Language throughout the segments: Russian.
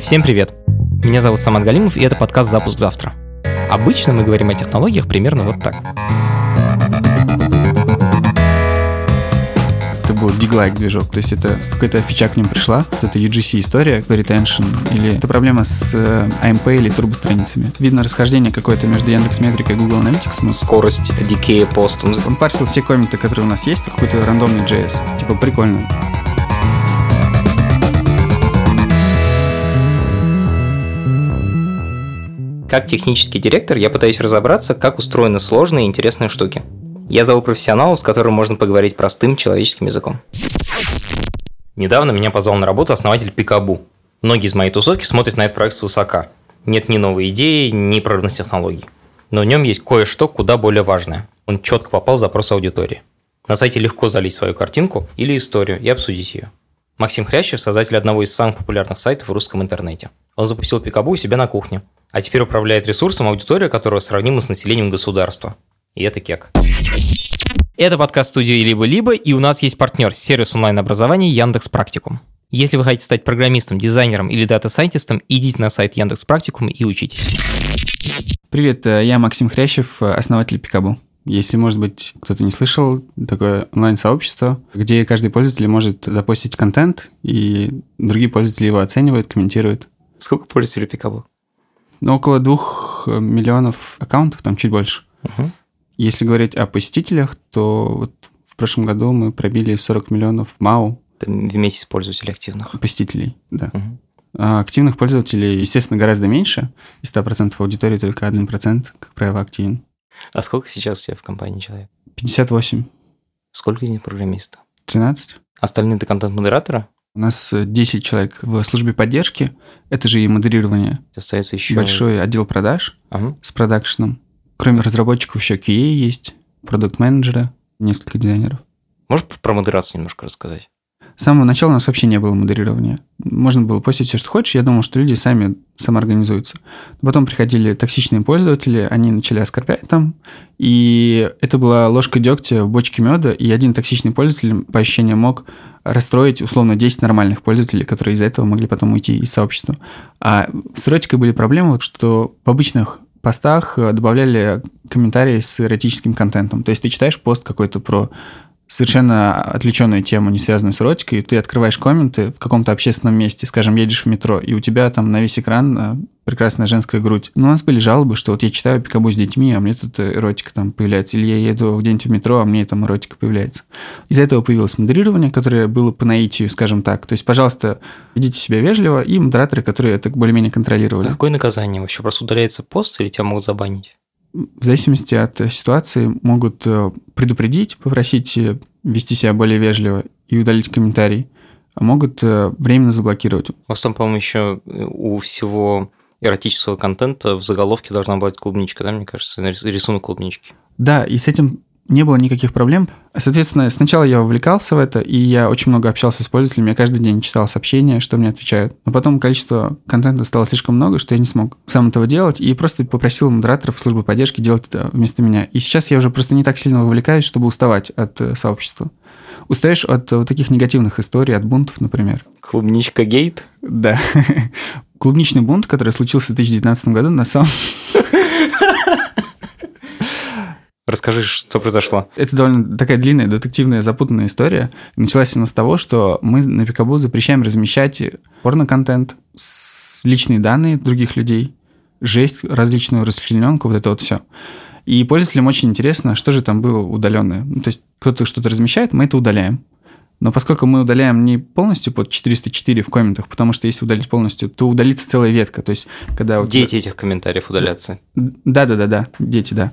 Всем привет! Меня зовут Самат Галимов, и это подкаст «Запуск завтра». Обычно мы говорим о технологиях примерно вот так. Это был диглайк движок, то есть это какая-то фича к ним пришла, вот это UGC история, retention, или это проблема с э, AMP или турбостраницами. Видно расхождение какое-то между Яндекс.Метрикой и Google Analytics. Скорость дикея пост. Он парсил все комменты, которые у нас есть, какой-то рандомный JS. Типа прикольно. Как технический директор я пытаюсь разобраться, как устроены сложные и интересные штуки. Я зову профессионала, с которым можно поговорить простым человеческим языком. Недавно меня позвал на работу основатель Пикабу. Многие из моей тусовки смотрят на этот проект свысока. Нет ни новой идеи, ни прорывных технологий. Но в нем есть кое-что куда более важное. Он четко попал в запрос аудитории. На сайте легко залить свою картинку или историю и обсудить ее. Максим Хрящев – создатель одного из самых популярных сайтов в русском интернете. Он запустил Пикабу у себя на кухне, а теперь управляет ресурсом, аудитория которого сравнима с населением государства. И это кек. Это подкаст студии «Либо-либо», и у нас есть партнер – сервис онлайн-образования Яндекс Практикум. Если вы хотите стать программистом, дизайнером или дата-сайентистом, идите на сайт Яндекс Практикум и учитесь. Привет, э, я Максим Хрящев, э, основатель Пикабу. Если, может быть, кто-то не слышал, такое онлайн-сообщество, где каждый пользователь может запостить контент, и другие пользователи его оценивают, комментируют. Сколько пользователей Пикабу? Ну, около двух э, миллионов аккаунтов, там чуть больше. Мгм. Если говорить о посетителях, то вот в прошлом году мы пробили 40 миллионов МАУ в месяц пользователей активных. посетителей, да. Мгм. А активных пользователей, естественно, гораздо меньше. Из 100% аудитории только 1%, как правило, активен. А сколько сейчас у тебя в компании человек? 58, Сколько из них программисты? 13. Остальные это контент-модераторы? У нас э, 10 человек в службе поддержки. Это же и модерирование. Остается еще... Большой отдел продаж Ага. с продакшеном. Кроме разработчиков еще QA есть, продукт-менеджеры, несколько дизайнеров. Можешь про модерацию немножко рассказать? С самого начала у нас вообще не было модерирования. Можно было постить все, что хочешь. Я думал, что люди сами самоорганизуются. Потом приходили токсичные пользователи, они начали оскорблять там. И это была ложка дегтя в бочке меда. И один токсичный пользователь, по ощущениям, мог расстроить условно 10 нормальных пользователей, которые из-за этого могли потом уйти из сообщества. А с эротикой были проблемы, что в обычных постах добавляли комментарии с эротическим контентом. То есть ты читаешь пост какой-то про совершенно отвлеченную тему, не связанную с эротикой, ты открываешь комменты в каком-то общественном месте, скажем, едешь в метро, и у тебя там на весь экран э, прекрасная женская грудь. Но у нас были жалобы, что вот я читаю пикабу с детьми, а мне тут э, эротика там появляется, или я еду где-нибудь в метро, а мне там эротика появляется. Из-за этого появилось модерирование, которое было по наитию, скажем так. То есть, пожалуйста, ведите себя вежливо, и модераторы, которые это более-менее контролировали. А какое наказание? Вообще просто удаляется пост или тебя могут забанить? В зависимости от ситуации могут э, предупредить, попросить э, вести себя более вежливо и удалить комментарий, а могут э, временно заблокировать. У вас там, по-моему, еще у всего эротического контента в заголовке должна быть клубничка, да, мне кажется, рисунок клубнички. Да, и с этим не было никаких проблем. Соответственно, сначала я вовлекался в это, и я очень много общался с пользователями, я каждый день читал сообщения, что мне отвечают. Но потом количество контента стало слишком много, что я не смог сам этого делать, и просто попросил модераторов службы поддержки делать это вместо меня. И сейчас я уже просто не так сильно вовлекаюсь, чтобы уставать от э, сообщества. Устаешь от э, вот таких негативных историй, от бунтов, например. Клубничка гейт? Да. Клубничный бунт, который случился в 2019 году, на самом Расскажи, что произошло. Это довольно такая длинная, детективная, запутанная история. Началась она с того, что мы на Пикабу запрещаем размещать порно-контент, личные данные других людей, жесть, различную расчлененку, вот это вот все. И пользователям очень интересно, что же там было удаленное. Ну, то есть кто-то что-то размещает, мы это удаляем. Но поскольку мы удаляем не полностью под 404 в комментах, потому что если удалить полностью, то удалится целая ветка. То есть, когда тебя- Дети этих комментариев удалятся. да, да, да, да, дети, да.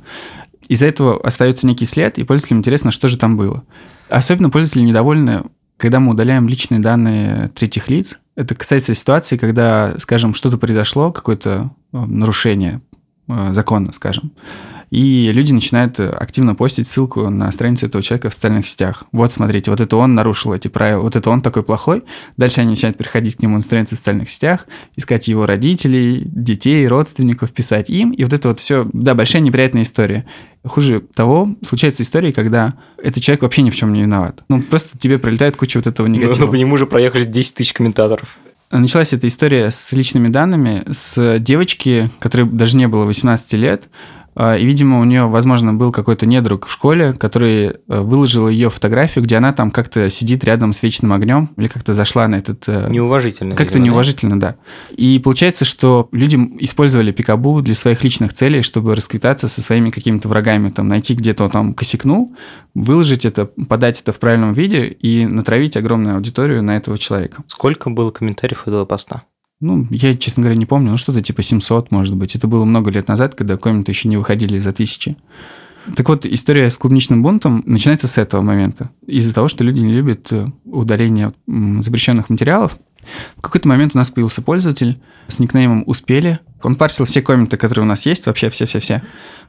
Из-за этого остается некий след, и пользователям интересно, что же там было. Особенно пользователи недовольны, когда мы удаляем личные данные третьих лиц. Это касается ситуации, когда, скажем, что-то произошло, какое-то э, нарушение э, закона, скажем. И люди начинают э, активно постить ссылку на страницу этого человека в социальных сетях. Вот, смотрите, вот это он нарушил эти правила, вот это он такой плохой. Дальше они начинают приходить к нему на страницу в социальных сетях, искать его родителей, детей, родственников, писать им. И вот это вот все, да, большая неприятная история. Хуже того, случаются истории, когда этот человек вообще ни в чем не виноват. Ну, просто тебе пролетает куча вот этого Ну, негатива. по нему уже проехались 10 тысяч комментаторов. началась эта история с личными данными, с девочки, которой даже не было 18 лет, и, видимо, у нее, возможно, был какой-то недруг в школе, который э, выложил ее фотографию, где она там как-то сидит рядом с вечным огнем, или как-то зашла на этот... Э, неуважительно. Как-то неуважительно, да. И получается, что люди использовали пикабу для своих личных целей, чтобы расквитаться со своими какими-то врагами, там, найти где-то он там косякнул, выложить это, подать это в правильном виде и натравить огромную аудиторию на этого человека. Сколько было комментариев этого поста? Ну, я, честно говоря, не помню, ну что-то типа 700, может быть. Это было много лет назад, когда комменты еще не выходили за тысячи. Так вот, история с клубничным бунтом начинается с этого момента. Из-за того, что люди не любят э, удаление запрещенных материалов. В какой-то момент у нас появился пользователь с никнеймом «Успели». Он парсил все комменты, которые у нас есть, вообще все-все-все.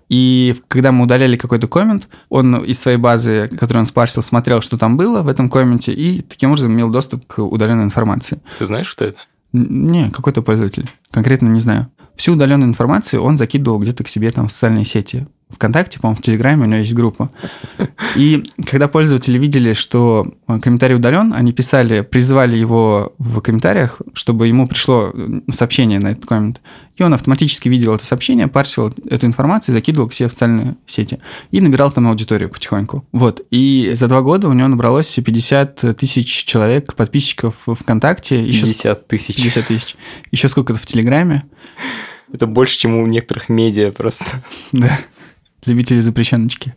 И когда мы удаляли какой-то коммент, он из своей базы, которую он спарсил, смотрел, что там было в этом комменте, и таким образом имел доступ к удаленной информации. Ты знаешь, что это? Не, какой-то пользователь. Конкретно не знаю. Всю удаленную информацию он закидывал где-то к себе там в социальные сети. ВКонтакте, по-моему, в Телеграме у него есть группа. И когда пользователи видели, что э, комментарий удален, они писали, призывали его в комментариях, чтобы ему пришло э, сообщение на этот коммент. И он автоматически видел это сообщение, парсил эту информацию, закидывал к себе в социальные сети. И набирал там аудиторию потихоньку. Вот. И за два года у него набралось 50 тысяч человек, подписчиков ВКонтакте. 50 тысяч. 50 тысяч. Еще сколько-то в Телеграме. Это больше, чем у некоторых медиа просто. Да любители запрещеночки.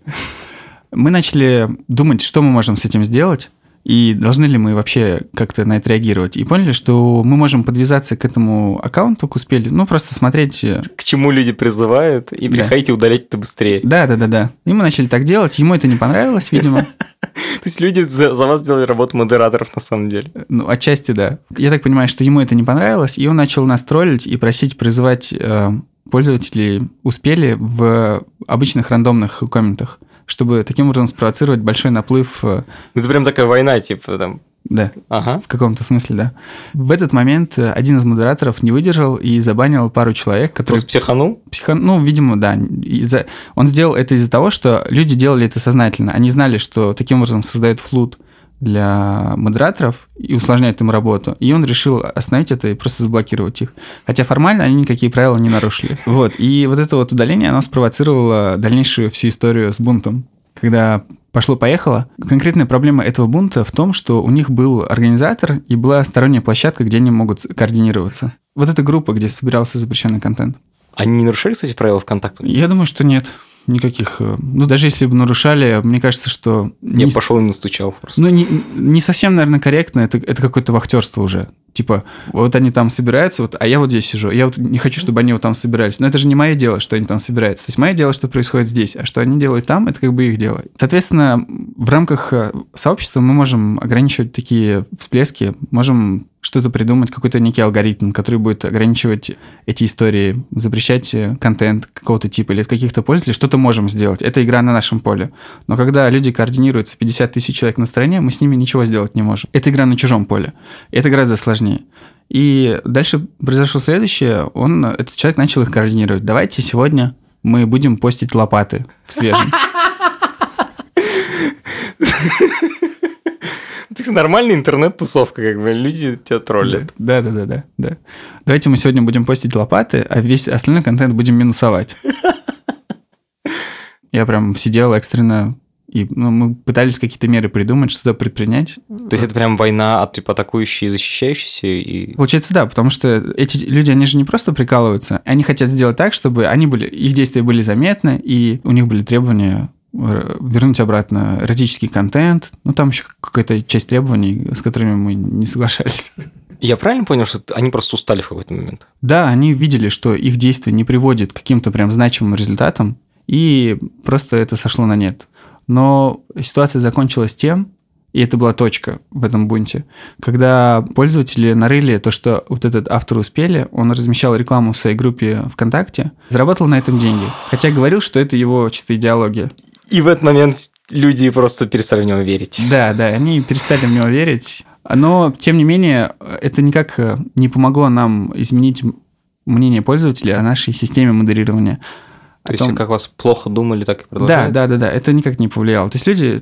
Мы начали думать, что мы можем с этим сделать, и должны ли мы вообще как-то на это реагировать. И поняли, что мы можем подвязаться к этому аккаунту, к успели, ну, просто смотреть... Э, к чему люди призывают, и приходите да. удалять это быстрее. Да, да, да, да. И мы начали так делать, ему это не понравилось, видимо. То есть люди за, за вас сделали работу модераторов на самом деле? Ну, отчасти да. Я так понимаю, что ему это не понравилось, и он начал нас троллить и просить призывать э, пользователи успели в обычных рандомных комментах, чтобы таким образом спровоцировать большой наплыв. Э, это прям такая война, типа там. Да, ага. в каком-то смысле, да. В этот момент э, один из модераторов не выдержал и забанил пару человек, которые... Просто психанул? Психан... Ну, видимо, да. Из-за... Он сделал это из-за того, что люди делали это сознательно. Они знали, что таким образом создают флут для модераторов и усложняет им работу. И он решил остановить это и просто заблокировать их. Хотя формально они никакие правила не нарушили. Вот. И вот это вот удаление, оно спровоцировало дальнейшую всю историю с бунтом. Когда пошло-поехало. Конкретная проблема этого бунта в том, что у них был организатор и была сторонняя площадка, где они могут координироваться. Вот эта группа, где собирался запрещенный контент. Они не нарушали, кстати, правила ВКонтакте? Я думаю, что нет никаких... Э, ну, даже если бы нарушали, мне кажется, что... Я не... пошел и настучал просто. Ну, не, не совсем, наверное, корректно, это, это какое-то вахтерство уже. Типа, вот они там собираются, вот, а я вот здесь сижу. Я вот не хочу, чтобы они вот там собирались. Но это же не мое дело, что они там собираются. То есть мое дело, что происходит здесь. А что они делают там, это как бы их дело. Соответственно, в рамках э, сообщества мы можем ограничивать такие всплески, можем что-то придумать, какой-то некий алгоритм, который будет ограничивать эти истории, запрещать э, контент какого-то типа или от каких-то пользователей, что-то можем сделать. Это игра на нашем поле. Но когда люди координируются, 50 тысяч человек на стороне, мы с ними ничего сделать не можем. Это игра на чужом поле. Это гораздо сложнее. И дальше произошло следующее. Он, этот человек начал их координировать. Давайте сегодня мы будем постить лопаты в свежем. Это нормальная интернет-тусовка, как бы люди тебя троллят. Да, да, да, да, да. Давайте мы сегодня будем постить лопаты, а весь остальной контент будем минусовать. Я прям сидел экстренно и ну, мы пытались какие-то меры придумать, что-то предпринять. То есть это прям война от типа атакующей и защищающейся? И... Получается, да, потому что эти люди, они же не просто прикалываются, они хотят сделать так, чтобы они были, их действия были заметны, и у них были требования вернуть обратно эротический контент. Ну, там еще какая-то часть требований, с которыми мы не соглашались. Я правильно понял, что они просто устали в какой-то момент? Да, они видели, что их действие не приводит к каким-то прям значимым результатам, и просто это сошло на нет. Но ситуация закончилась тем, и это была точка в этом бунте. Когда пользователи нарыли то, что вот этот автор успели, он размещал рекламу в своей группе ВКонтакте, заработал на этом деньги. Хотя говорил, что это его чисто идеология. И в этот момент люди просто перестали в него верить. Да, да, они перестали в него верить. Но, тем не менее, это никак не помогло нам изменить мнение пользователя о нашей системе модерирования. То есть, том... как вас плохо думали, так и продолжали? Да, да, да, да, это никак не повлияло. То есть люди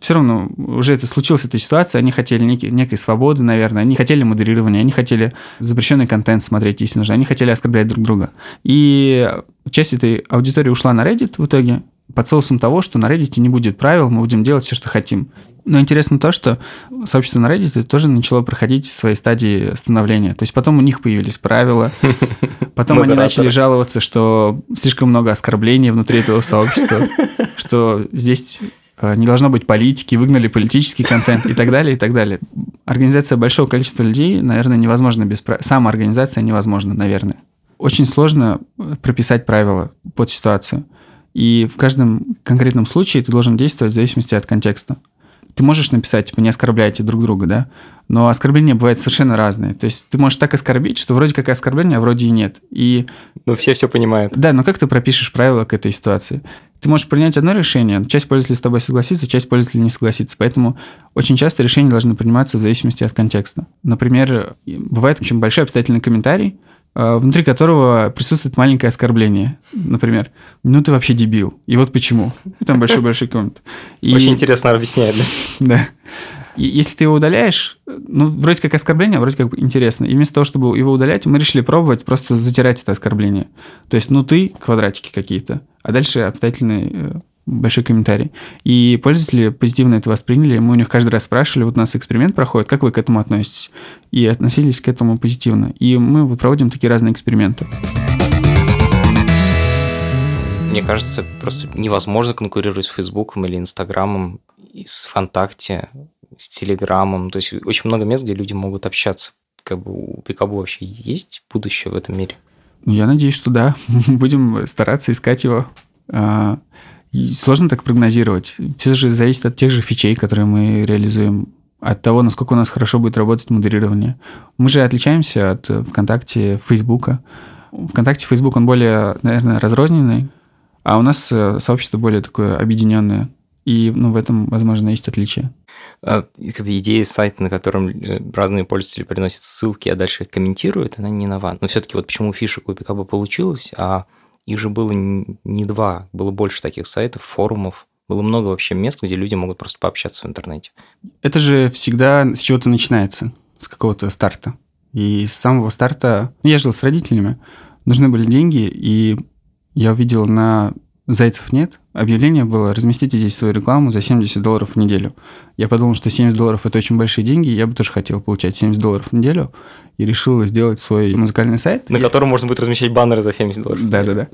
все равно уже это случилась эта ситуация, они хотели некий, некой свободы, наверное, они хотели модерирования, они хотели запрещенный контент смотреть, если нужно, они хотели оскорблять друг друга. И часть этой аудитории ушла на Reddit в итоге, под соусом того, что на Reddit не будет правил, мы будем делать все, что хотим. Но интересно то, что сообщество на Reddit тоже начало проходить свои стадии становления. То есть потом у них появились правила, потом они начали жаловаться, что слишком много оскорблений внутри этого сообщества, что здесь э, не должно быть политики, выгнали политический контент и так далее, и так далее. Организация большого количества людей, наверное, невозможно без. Сама организация невозможна, наверное. Очень сложно прописать правила под ситуацию. И в каждом конкретном случае ты должен действовать в зависимости от контекста. Ты можешь написать, типа, не оскорбляйте друг друга, да? Но оскорбления бывают совершенно разные. То есть ты можешь так оскорбить, что вроде как оскорбление, а вроде и нет. И... Ну, все все понимают. Да, но как ты пропишешь правила к этой ситуации? Ты можешь принять одно решение, часть пользователей с тобой согласится, часть пользователей не согласится. Поэтому очень часто решения должны приниматься в зависимости от контекста. Например, бывает очень большой обстоятельный комментарий, внутри которого присутствует маленькое оскорбление. Например, ну ты вообще дебил. И вот почему. Там большой-большой коммент. И... Очень интересно объясняет, да? Да. И если ты его удаляешь, ну, вроде как оскорбление, вроде как интересно. И вместо того, чтобы его удалять, мы решили пробовать просто затирать это оскорбление. То есть, ну, ты, квадратики какие-то, а дальше обстоятельный э, большой комментарий. И пользователи позитивно это восприняли. Мы у них каждый раз спрашивали, вот у нас эксперимент проходит, как вы к этому относитесь? И относились к этому позитивно. И мы проводим такие разные эксперименты. Мне кажется, просто невозможно конкурировать с Фейсбуком или Инстаграмом, с ВКонтакте, с Телеграмом. То есть очень много мест, где люди могут общаться. Как бы у Пикабу вообще есть будущее в этом мире? Ну, я надеюсь, что да. Будем стараться искать его. Сложно так прогнозировать. Все же зависит от тех же фичей, которые мы реализуем, от того, насколько у нас хорошо будет работать модерирование. Мы же отличаемся от ВКонтакте, Фейсбука. ВКонтакте, Фейсбук, он более, наверное, разрозненный, а у нас э, сообщество более такое объединенное. И ну, в этом, возможно, есть отличие. А, идея сайта, на котором э, разные пользователи приносят ссылки, а дальше их комментируют, она не нова. Но все-таки вот почему фишек у Пикаба получилось, а их же было не два, было больше таких сайтов, форумов. Было много вообще мест, где люди могут просто пообщаться в интернете. Это же всегда с чего-то начинается, с какого-то старта. И с самого старта... Ну, я жил с родителями, нужны были деньги, и я увидел на Зайцев нет. Объявление было «Разместите здесь свою рекламу за 70 долларов в неделю». Я подумал, что 70 долларов – это очень большие деньги, я бы тоже хотел получать 70 долларов в неделю, и решил сделать свой музыкальный сайт. На котором можно будет размещать баннеры за 70 долларов. Да-да-да.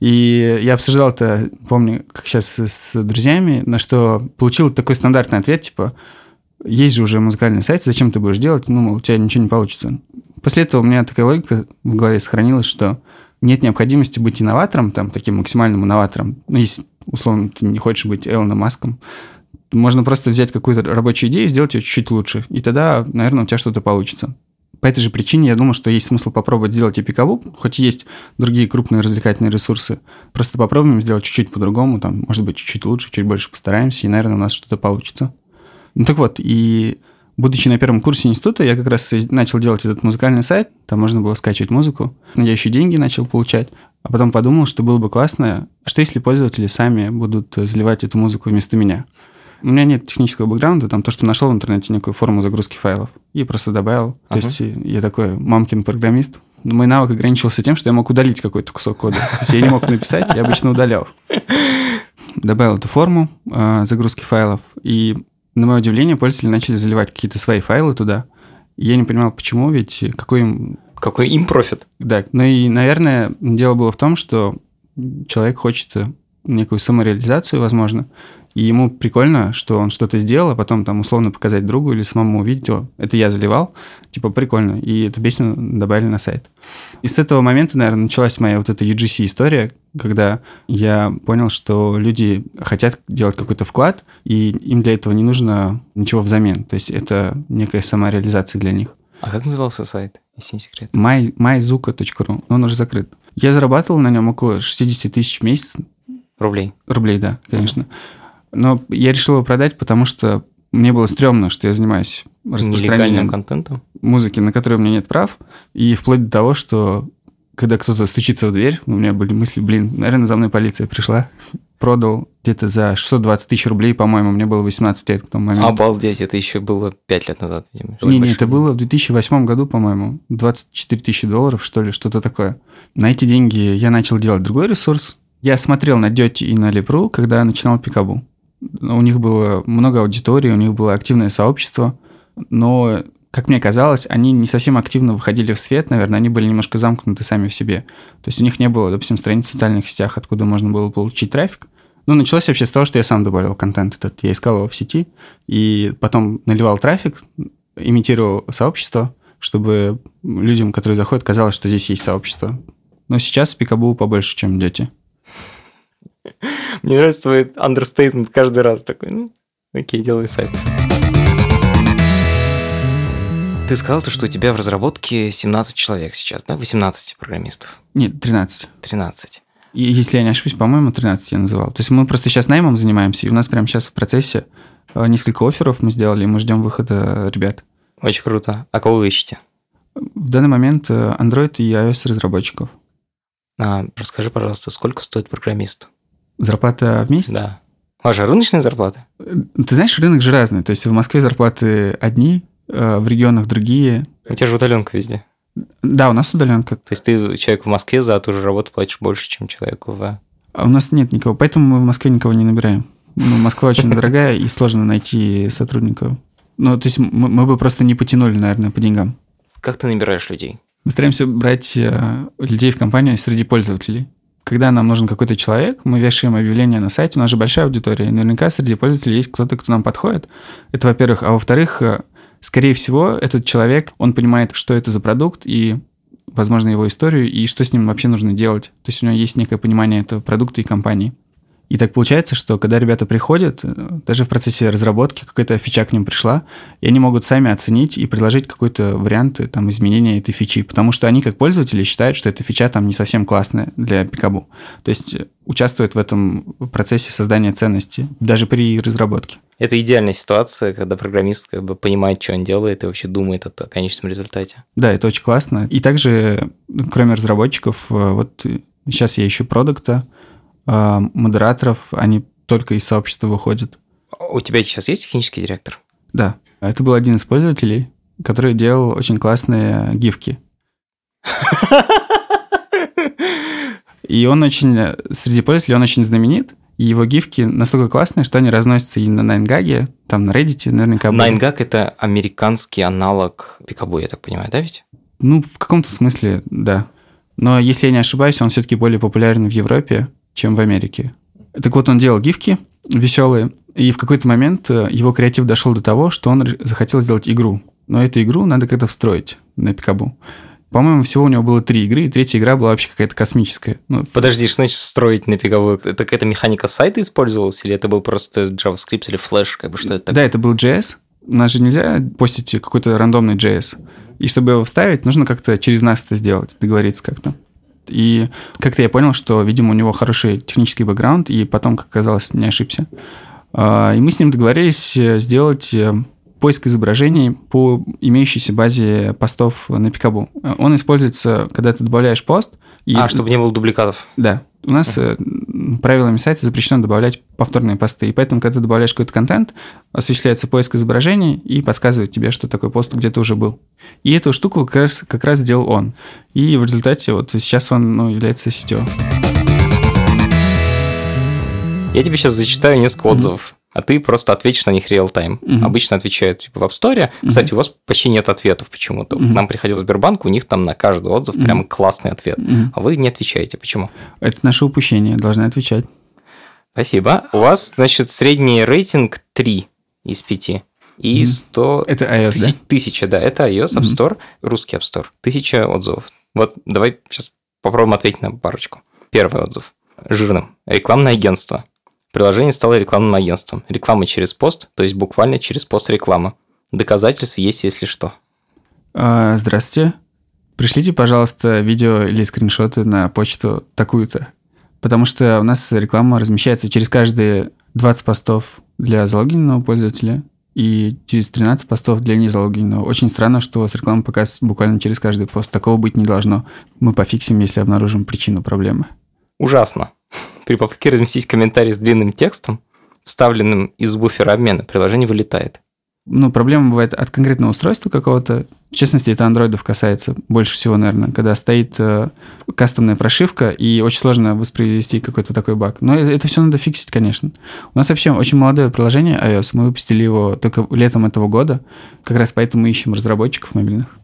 И я обсуждал это, помню, как сейчас с друзьями, на что получил такой стандартный ответ, типа есть же уже музыкальный сайт, зачем ты будешь делать? Ну, мол, у тебя ничего не получится. После этого у меня такая логика в голове сохранилась, что нет необходимости быть инноватором, там, таким максимальным инноватором. Ну, если, условно, ты не хочешь быть Элоном Маском, можно просто взять какую-то рабочую идею и сделать ее чуть-чуть лучше. И тогда, наверное, у тебя что-то получится. По этой же причине я думаю, что есть смысл попробовать сделать и пикабу, хоть есть другие крупные развлекательные ресурсы. Просто попробуем сделать чуть-чуть по-другому, там, может быть, чуть-чуть лучше, чуть больше постараемся, и, наверное, у нас что-то получится. Ну так вот, и Будучи на первом курсе института, я как раз начал делать этот музыкальный сайт, там можно было скачивать музыку. Я еще деньги начал получать, а потом подумал, что было бы классно, что если пользователи сами будут заливать эту музыку вместо меня. У меня нет технического бэкграунда, там то, что нашел в интернете некую форму загрузки файлов, и просто добавил. То uh-huh. есть я такой мамкин программист. Мой навык ограничивался тем, что я мог удалить какой-то кусок кода. То есть я не мог написать, я обычно удалял. Добавил эту форму э, загрузки файлов, и на мое удивление, пользователи начали заливать какие-то свои файлы туда. И я не понимал, почему, ведь какой им... Какой им профит? Да, ну и, наверное, дело было в том, что человек хочет некую самореализацию, возможно, и ему прикольно, что он что-то сделал, а потом там условно показать другу или самому увидеть, о, это я заливал, типа прикольно, и эту песню добавили на сайт. И с этого момента, наверное, началась моя вот эта UGC-история, когда я понял, что люди хотят делать какой-то вклад, и им для этого не нужно ничего взамен. То есть это некая самореализация для них. А как назывался сайт, если не секрет? My, myzuka.ru, но он уже закрыт. Я зарабатывал на нем около 60 тысяч в месяц. Рублей? Рублей, да, конечно. Mm-hmm. Но я решил его продать, потому что мне было стрёмно, что я занимаюсь распространением контентом? музыки, на которой у меня нет прав. И вплоть до того, что когда кто-то стучится в дверь, у меня были мысли, блин, наверное, за мной полиция пришла. продал где-то за 620 тысяч рублей, по-моему, мне было 18 лет к тому моменту. Обалдеть, это еще было 5 лет назад, видимо. Не, не, это было в 2008 году, по-моему, 24 тысячи долларов, что ли, что-то такое. На эти деньги я начал делать другой ресурс. Я смотрел на Дети и на Лепру, когда начинал Пикабу. У них было много аудитории, у них было активное сообщество, но как мне казалось, они не совсем активно выходили в свет, наверное, они были немножко замкнуты сами в себе. То есть у них не было, допустим, страниц в социальных сетях, откуда можно было получить трафик. Ну, началось вообще с того, что я сам добавлял контент этот. Я искал его в сети, и потом наливал трафик, имитировал сообщество, чтобы людям, которые заходят, казалось, что здесь есть сообщество. Но сейчас пикабу побольше, чем дети. Мне нравится твой understatement каждый раз такой, ну, окей, делай сайт. Ты сказал, что у тебя в разработке 17 человек сейчас, да? 18 программистов? Нет, 13. 13. И, если я не ошибусь, по-моему, 13 я называл. То есть мы просто сейчас наймом занимаемся, и у нас прямо сейчас в процессе э, несколько офферов мы сделали, и мы ждем выхода ребят. Очень круто. А кого вы ищете? В данный момент э, Android и iOS разработчиков. А, расскажи, пожалуйста, сколько стоит программист? Зарплата в месяц? Да. Ваша рыночная зарплата? Э, ты знаешь, рынок же разный. То есть в Москве зарплаты одни, Э, в регионах другие. У тебя же удаленка везде. Да, у нас удаленка. То есть ты человек в Москве за ту же работу платишь больше, чем человеку в... А у нас нет никого, поэтому мы в Москве никого не набираем. Ну, Москва очень дорогая и сложно найти сотрудников. Ну, то есть мы, мы бы просто не потянули, наверное, по деньгам. Как ты набираешь людей? Мы стараемся брать э, людей в компанию среди пользователей. Когда нам нужен какой-то человек, мы вешаем объявление на сайте, у нас же большая аудитория, и наверняка среди пользователей есть кто-то, кто нам подходит. Это, во-первых. А во-вторых, э, скорее всего, этот человек, он понимает, что это за продукт и, возможно, его историю, и что с ним вообще нужно делать. То есть у него есть некое понимание этого продукта и компании. И так получается, что когда ребята приходят, э, даже в процессе разработки какая-то фича к ним пришла, и они могут сами оценить и предложить какой-то вариант э, там, изменения этой фичи, потому что они как пользователи считают, что эта фича там не совсем классная для пикабу. То есть э, участвуют в этом процессе создания ценности, даже при разработке. Это идеальная ситуация, когда программист как бы понимает, что он делает и вообще думает о конечном результате. Да, это очень классно. И также, кроме разработчиков, вот сейчас я ищу продукта, а, модераторов, они только из сообщества выходят. У тебя сейчас есть технический директор? Да. Это был один из пользователей, который делал очень классные гифки. И он очень, среди пользователей он очень знаменит, и его гифки настолько классные, что они разносятся и на Найнгаге, там на Reddit наверняка. Найнгаг – это американский аналог Пикабу, я так понимаю, да ведь? Ну, в каком-то смысле, да. Но если я не ошибаюсь, он все-таки более популярен в Европе, чем в Америке. Так вот, он делал гифки веселые, и в какой-то момент э, его креатив дошел до того, что он захотел сделать игру. Но эту игру надо как-то встроить на пикабу. По-моему, всего у него было три игры, и третья игра была вообще какая-то космическая. Ну, Подожди, что значит встроить на пикабу? Это какая-то механика сайта использовалась, или это был просто JavaScript или Flash? Как бы, что это такое? Да, это был JS. У нас же нельзя постить какой-то рандомный JS. И чтобы его вставить, нужно как-то через нас это сделать, договориться как-то. И как-то я понял, что, видимо, у него хороший технический бэкграунд, и потом, как оказалось, не ошибся. А, и мы с ним договорились э, сделать э, поиск изображений по имеющейся базе постов на Пикабу. Он используется, когда ты добавляешь пост. И... А, чтобы не было дубликатов. Да. У нас uh-huh. правилами сайта запрещено добавлять повторные посты. И поэтому, когда ты добавляешь какой-то контент, осуществляется поиск изображений и подсказывает тебе, что такой пост где-то уже был. И эту штуку как раз, как раз сделал он. И в результате вот сейчас он ну, является сетью. Я тебе сейчас зачитаю несколько отзывов а ты просто ответишь на них реал-тайм. Угу. Обычно отвечают типа в App Store. Угу. Кстати, у вас почти нет ответов почему-то. Угу. Нам приходил Сбербанк, у них там на каждый отзыв угу. прям классный ответ. Угу. А вы не отвечаете. Почему? Это наше упущение, должны отвечать. Спасибо. У вас, значит, средний рейтинг 3 из 5. И 100... Это iOS, тысяч, да? Тысяча, да. Это iOS App Store, mm русский App Store. Тысяча отзывов. Вот давай сейчас попробуем ответить на парочку. Первый отзыв. Жирным. Рекламное агентство. Приложение стало рекламным агентством. Реклама через пост, то есть буквально через пост реклама. Доказательств есть, если что. А, здравствуйте. Пришлите, пожалуйста, видео или скриншоты на почту такую-то. Потому что у нас реклама размещается через каждые 20 постов для залогиненного пользователя и через 13 постов для незалогиненного. Очень странно, что у вас реклама показывается буквально через каждый пост. Такого быть не должно. Мы пофиксим, если обнаружим причину проблемы. Ужасно. При попытке разместить комментарий с длинным текстом, вставленным из буфера обмена, приложение вылетает ну, проблема бывает от конкретного устройства какого-то. В частности, это андроидов касается больше всего, наверное, когда стоит э, кастомная прошивка, и очень сложно воспроизвести какой-то такой баг. Но это, это все надо фиксить, конечно. У нас вообще очень молодое приложение iOS. Мы выпустили его только летом этого года. Как раз поэтому мы ищем разработчиков мобильных.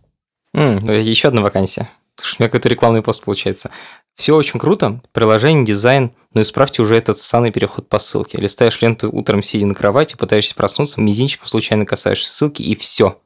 Mm, еще одна вакансия. Слушай, у меня какой-то рекламный пост получается. Все очень круто, приложение, дизайн, но исправьте уже этот ссаный переход по ссылке. Листаешь ленту утром, сидя на кровати, пытаешься проснуться, мизинчиком случайно касаешься ссылки, и все.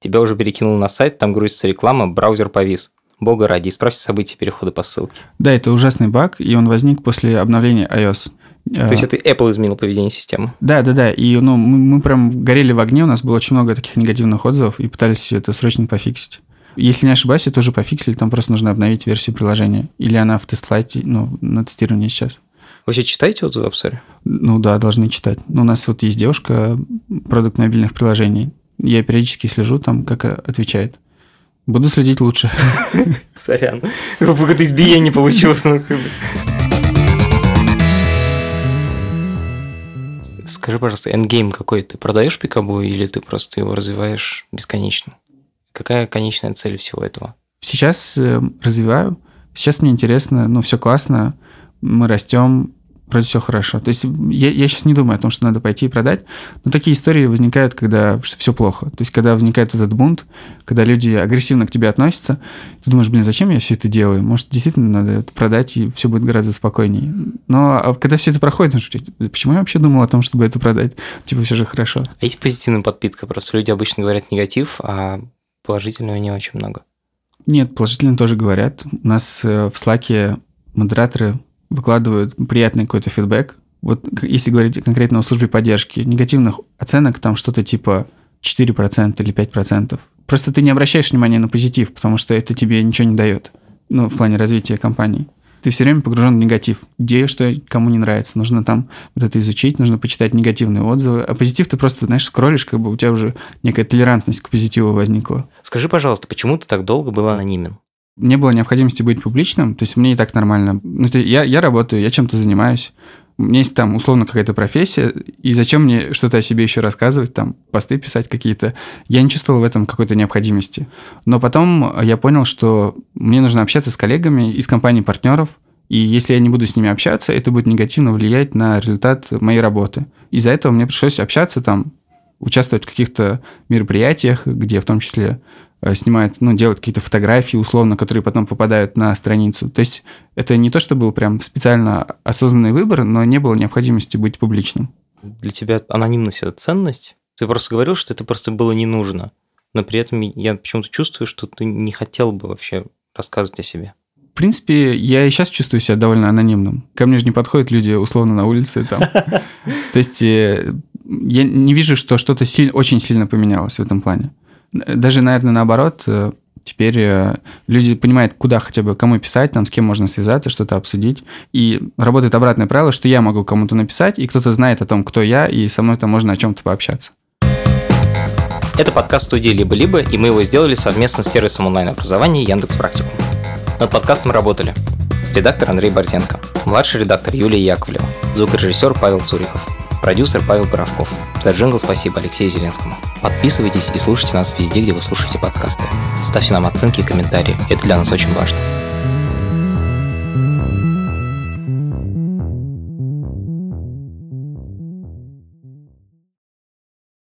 Тебя уже перекинуло на сайт, там грузится реклама, браузер повис. Бога ради, исправьте события перехода по ссылке. Да, это ужасный баг, и он возник после обновления iOS. То есть это Apple изменил поведение системы? Да, да, да. И ну, мы, мы прям горели в огне, у нас было очень много таких негативных отзывов, и пытались это срочно пофиксить. Если не ошибаюсь, это уже пофиксили, там просто нужно обновить версию приложения. Или она в тестлайте, ну, на тестировании сейчас. Вы вообще читаете отзывы в App Ну да, должны читать. Ну, у нас вот есть девушка, продукт мобильных приложений. Я периодически слежу там, как отвечает. Буду следить лучше. Сорян. Какое-то избиение получилось. Ну, Скажи, пожалуйста, endgame какой? Ты продаешь пикабу или ты просто его развиваешь бесконечно? Какая конечная цель всего этого? Сейчас э, развиваю. Сейчас мне интересно, ну, все классно, мы растем, вроде все хорошо. То есть я, я сейчас не думаю о том, что надо пойти и продать, но такие истории возникают, когда все плохо. То есть когда возникает этот бунт, когда люди агрессивно к тебе относятся, ты думаешь, блин, зачем я все это делаю? Может, действительно надо это продать, и все будет гораздо спокойнее. Но а когда все это проходит, ну, почему я вообще думал о том, чтобы это продать? Типа, все же хорошо. А есть позитивная подпитка? Просто люди обычно говорят негатив, а положительного не очень много. Нет, положительно тоже говорят. У нас э, в Slack модераторы выкладывают приятный какой-то фидбэк. Вот если говорить конкретно о службе поддержки, негативных оценок там что-то типа 4% или 5%. Просто ты не обращаешь внимания на позитив, потому что это тебе ничего не дает, ну, в плане развития компании ты все время погружен в негатив. Где что кому не нравится. Нужно там вот это изучить, нужно почитать негативные отзывы. А позитив ты просто, знаешь, скроллишь, как бы у тебя уже некая толерантность к позитиву возникла. Скажи, пожалуйста, почему ты так долго был анонимен? Не было необходимости быть публичным, то есть мне и так нормально. Ну, я, я работаю, я чем-то занимаюсь, у меня есть там условно какая-то профессия, и зачем мне что-то о себе еще рассказывать, там посты писать какие-то. Я не чувствовал в этом какой-то необходимости. Но потом я понял, что мне нужно общаться с коллегами из компаний партнеров, и если я не буду с ними общаться, это будет негативно влиять на результат моей работы. Из-за этого мне пришлось общаться там, участвовать в каких-то мероприятиях, где в том числе Э, снимают, ну, делают какие-то фотографии, условно, которые потом попадают на страницу. То есть это не то, что был прям специально осознанный выбор, но не было необходимости быть публичным. Для тебя анонимность – это ценность? Ты просто говорил, что это просто было не нужно, но при этом я почему-то чувствую, что ты не хотел бы вообще рассказывать о себе. В принципе, я и сейчас чувствую себя довольно анонимным. Ко мне же не подходят люди условно на улице там. То есть э, я не вижу, что что-то очень сильно поменялось в этом плане даже, наверное, наоборот, э, теперь э, люди понимают, куда хотя бы, кому писать, там, с кем можно связаться, что-то обсудить. И работает обратное правило, что я могу кому-то написать, и кто-то знает о том, кто я, и со мной там можно о чем-то пообщаться. Это подкаст студии «Либо-либо», и мы его сделали совместно с сервисом онлайн-образования Яндекс Практикум. Над подкастом работали редактор Андрей Борзенко, младший редактор Юлия Яковлева, звукорежиссер Павел Цуриков, продюсер Павел Боровков. За джингл спасибо Алексею Зеленскому. Подписывайтесь и слушайте нас везде, где вы слушаете подкасты. Ставьте нам оценки и комментарии, это для нас очень важно.